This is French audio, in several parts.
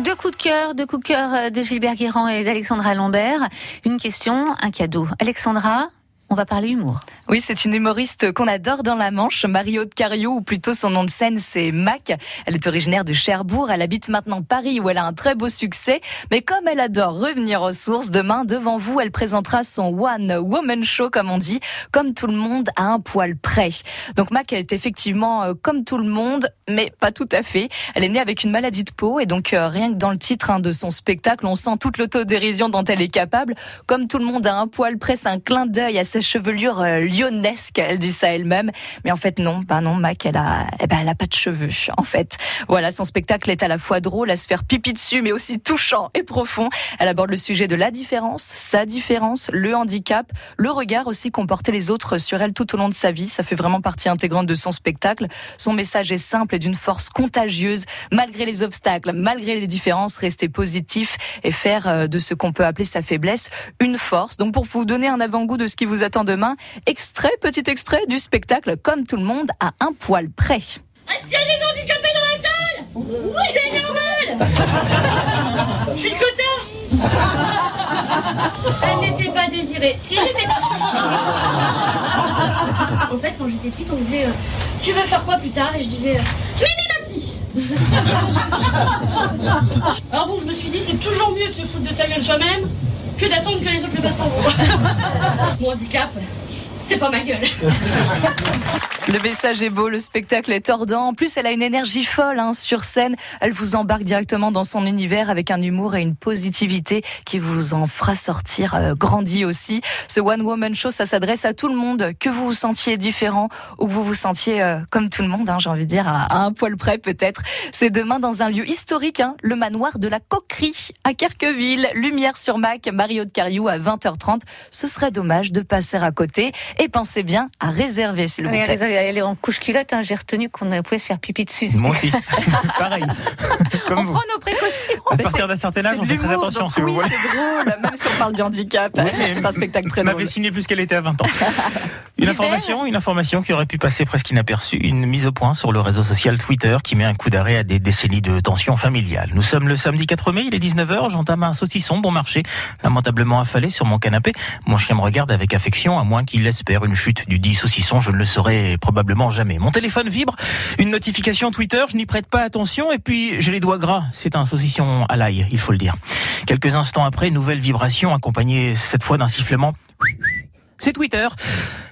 Deux coups de cœur, deux coups de cœur de Gilbert Guérand et d'Alexandra Lambert. Une question, un cadeau. Alexandra, on va parler humour. Oui, c'est une humoriste qu'on adore dans la Manche, Marie-Aude Cariou, ou plutôt son nom de scène, c'est Mac. Elle est originaire de Cherbourg, elle habite maintenant Paris, où elle a un très beau succès. Mais comme elle adore revenir aux sources, demain, devant vous, elle présentera son One Woman Show, comme on dit, comme tout le monde, à un poil près. Donc Mac est effectivement euh, comme tout le monde, mais pas tout à fait. Elle est née avec une maladie de peau, et donc euh, rien que dans le titre hein, de son spectacle, on sent toute l'autodérision dont elle est capable. Comme tout le monde, à un poil près, c'est un clin d'œil à sa chevelure euh, lyonnesque, elle dit ça elle-même. Mais en fait, non, bah non, Mac, elle a, eh ben, elle a pas de cheveux, en fait. Voilà, son spectacle est à la fois drôle à se faire pipi dessus, mais aussi touchant et profond. Elle aborde le sujet de la différence, sa différence, le handicap, le regard aussi qu'ont porté les autres sur elle tout au long de sa vie. Ça fait vraiment partie intégrante de son spectacle. Son message est simple et d'une force contagieuse. Malgré les obstacles, malgré les différences, rester positif et faire euh, de ce qu'on peut appeler sa faiblesse une force. Donc pour vous donner un avant-goût de ce qui vous attend demain, extrait, petit extrait du spectacle Comme tout le monde à un poil près. Est-ce qu'il y a des handicapés dans la salle Oui, c'est normal. Je suis quota Elle n'était pas désirée. Si j'étais... En fait, quand j'étais petite, on me disait euh, Tu veux faire quoi plus tard? Et je disais euh, Mimi Mati Alors bon, je me suis dit C'est toujours mieux de se foutre de sa gueule soi-même que d'attendre que les autres le fassent pour vous. Mon handicap, c'est pas ma gueule. Le message est beau, le spectacle est tordant. En plus, elle a une énergie folle hein, sur scène. Elle vous embarque directement dans son univers avec un humour et une positivité qui vous en fera sortir euh, grandi aussi. Ce One Woman Show, ça s'adresse à tout le monde, que vous vous sentiez différent ou que vous vous sentiez euh, comme tout le monde, hein, j'ai envie de dire, à, à, un poil près peut-être. C'est demain dans un lieu historique, hein, le manoir de la Coquerie à Kerqueville. Lumière sur Mac, Mario de Cariou à 20h30. Ce serait dommage de passer à côté. Et pensez bien à réserver, s'il vous plaît. Elle est en couche culotte, hein, j'ai retenu qu'on pouvait se faire pipi dessus. Moi aussi. Pareil. Comme On vous. prend nos précautions. À partir d'un certain âge, on fait très attention, donc si vous oui, voulez. c'est drôle, même si on parle du handicap. c'est un spectacle très Elle drôle. m'avait signé plus qu'elle était à 20 ans. Une information, une information qui aurait pu passer presque inaperçue, une mise au point sur le réseau social Twitter qui met un coup d'arrêt à des décennies de tensions familiales. Nous sommes le samedi 4 mai, il est 19h, j'entame un saucisson bon marché, lamentablement affalé sur mon canapé. Mon chien me regarde avec affection, à moins qu'il espère une chute du dit saucisson, je ne le saurai probablement jamais. Mon téléphone vibre, une notification Twitter, je n'y prête pas attention, et puis j'ai les doigts gras, c'est un saucisson à l'ail, il faut le dire. Quelques instants après, nouvelle vibration accompagnée cette fois d'un sifflement. C'est Twitter.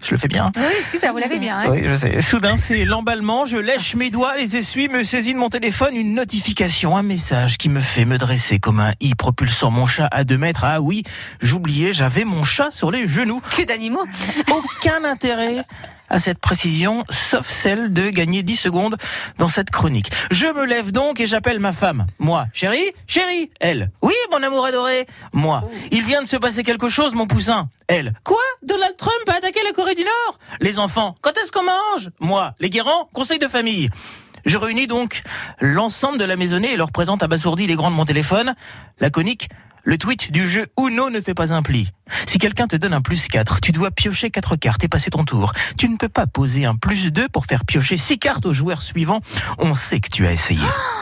Je le fais bien. Oui, super, vous l'avez bien. hein. Oui, je sais. Soudain, c'est l'emballement. Je lèche mes doigts, les essuie, me saisis de mon téléphone, une notification, un message qui me fait me dresser comme un i propulsant mon chat à deux mètres. Ah oui, j'oubliais, j'avais mon chat sur les genoux. Que d'animaux. Aucun intérêt à cette précision, sauf celle de gagner 10 secondes dans cette chronique. Je me lève donc et j'appelle ma femme. Moi, chérie, chérie, elle. Oui, mon amour adoré. Moi, il vient de se passer quelque chose, mon poussin. Elle. Quoi? Donald Trump a attaqué la Corée du Nord? Les enfants. Quand est-ce qu'on mange? Moi, les guérants, conseil de famille. Je réunis donc l'ensemble de la maisonnée et leur présente abasourdi les grands de mon téléphone. Laconique, le tweet du jeu Uno ne fait pas un pli. Si quelqu'un te donne un plus 4, tu dois piocher 4 cartes et passer ton tour. Tu ne peux pas poser un plus 2 pour faire piocher 6 cartes au joueur suivant. On sait que tu as essayé.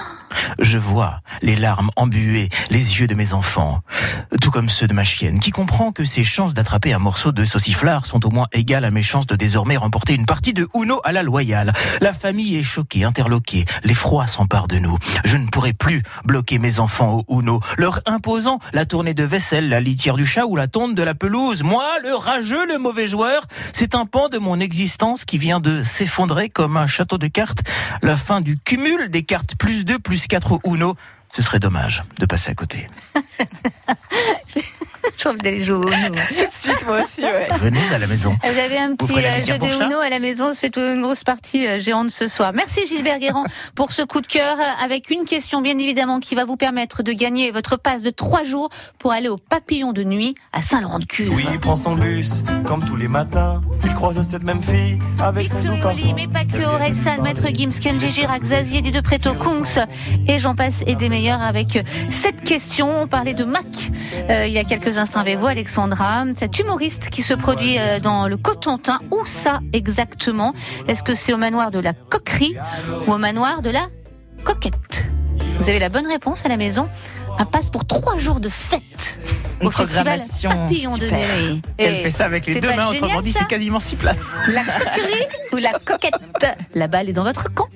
Je vois les larmes embuées, les yeux de mes enfants, tout comme ceux de ma chienne, qui comprend que ses chances d'attraper un morceau de sauciflard sont au moins égales à mes chances de désormais remporter une partie de Uno à la loyale. La famille est choquée, interloquée, l'effroi s'empare de nous. Je ne pourrai plus bloquer mes enfants au Uno, leur imposant la tournée de vaisselle, la litière du chat ou la tonte de la pelouse. Moi, le rageux, le mauvais joueur, c'est un pan de mon existence qui vient de s'effondrer comme un château de cartes. La fin du cumul des cartes plus 2, plus 4 au Uno. Ce serait dommage de passer à côté. J'ai envie d'aller jouer au Uno. Tout de suite, moi aussi, ouais. Venez à la maison. Vous avez un petit euh, jeu de Uno à la maison, c'est une grosse partie euh, géante ce soir. Merci Gilbert Guérand pour ce coup de cœur euh, avec une question bien évidemment qui va vous permettre de gagner votre passe de trois jours pour aller au papillon de nuit à Saint-Laurent-de-Cure. Oui, il prend son bus, comme tous les matins. Il croise cette même fille avec son doux parfum. Mais pas que Orelsan, Maître Gims, Kenji Girac, Zazie, de Preto, Kungs et j'en passe et des meilleurs avec cette question. On parlait de Mac euh, il y a quelques instants avec vous, Alexandra. Cet humoriste qui se produit euh, dans le Cotentin. Où ça exactement? Est-ce que c'est au manoir de la Coquerie ou au manoir de la Coquette? Vous avez la bonne réponse à la maison. Un passe pour trois jours de fête Une au festival programmation Papillon de. Elle fait ça avec les deux mains, génial, autrement dit, c'est quasiment six places. La coquerie ou la coquette? La balle est dans votre camp.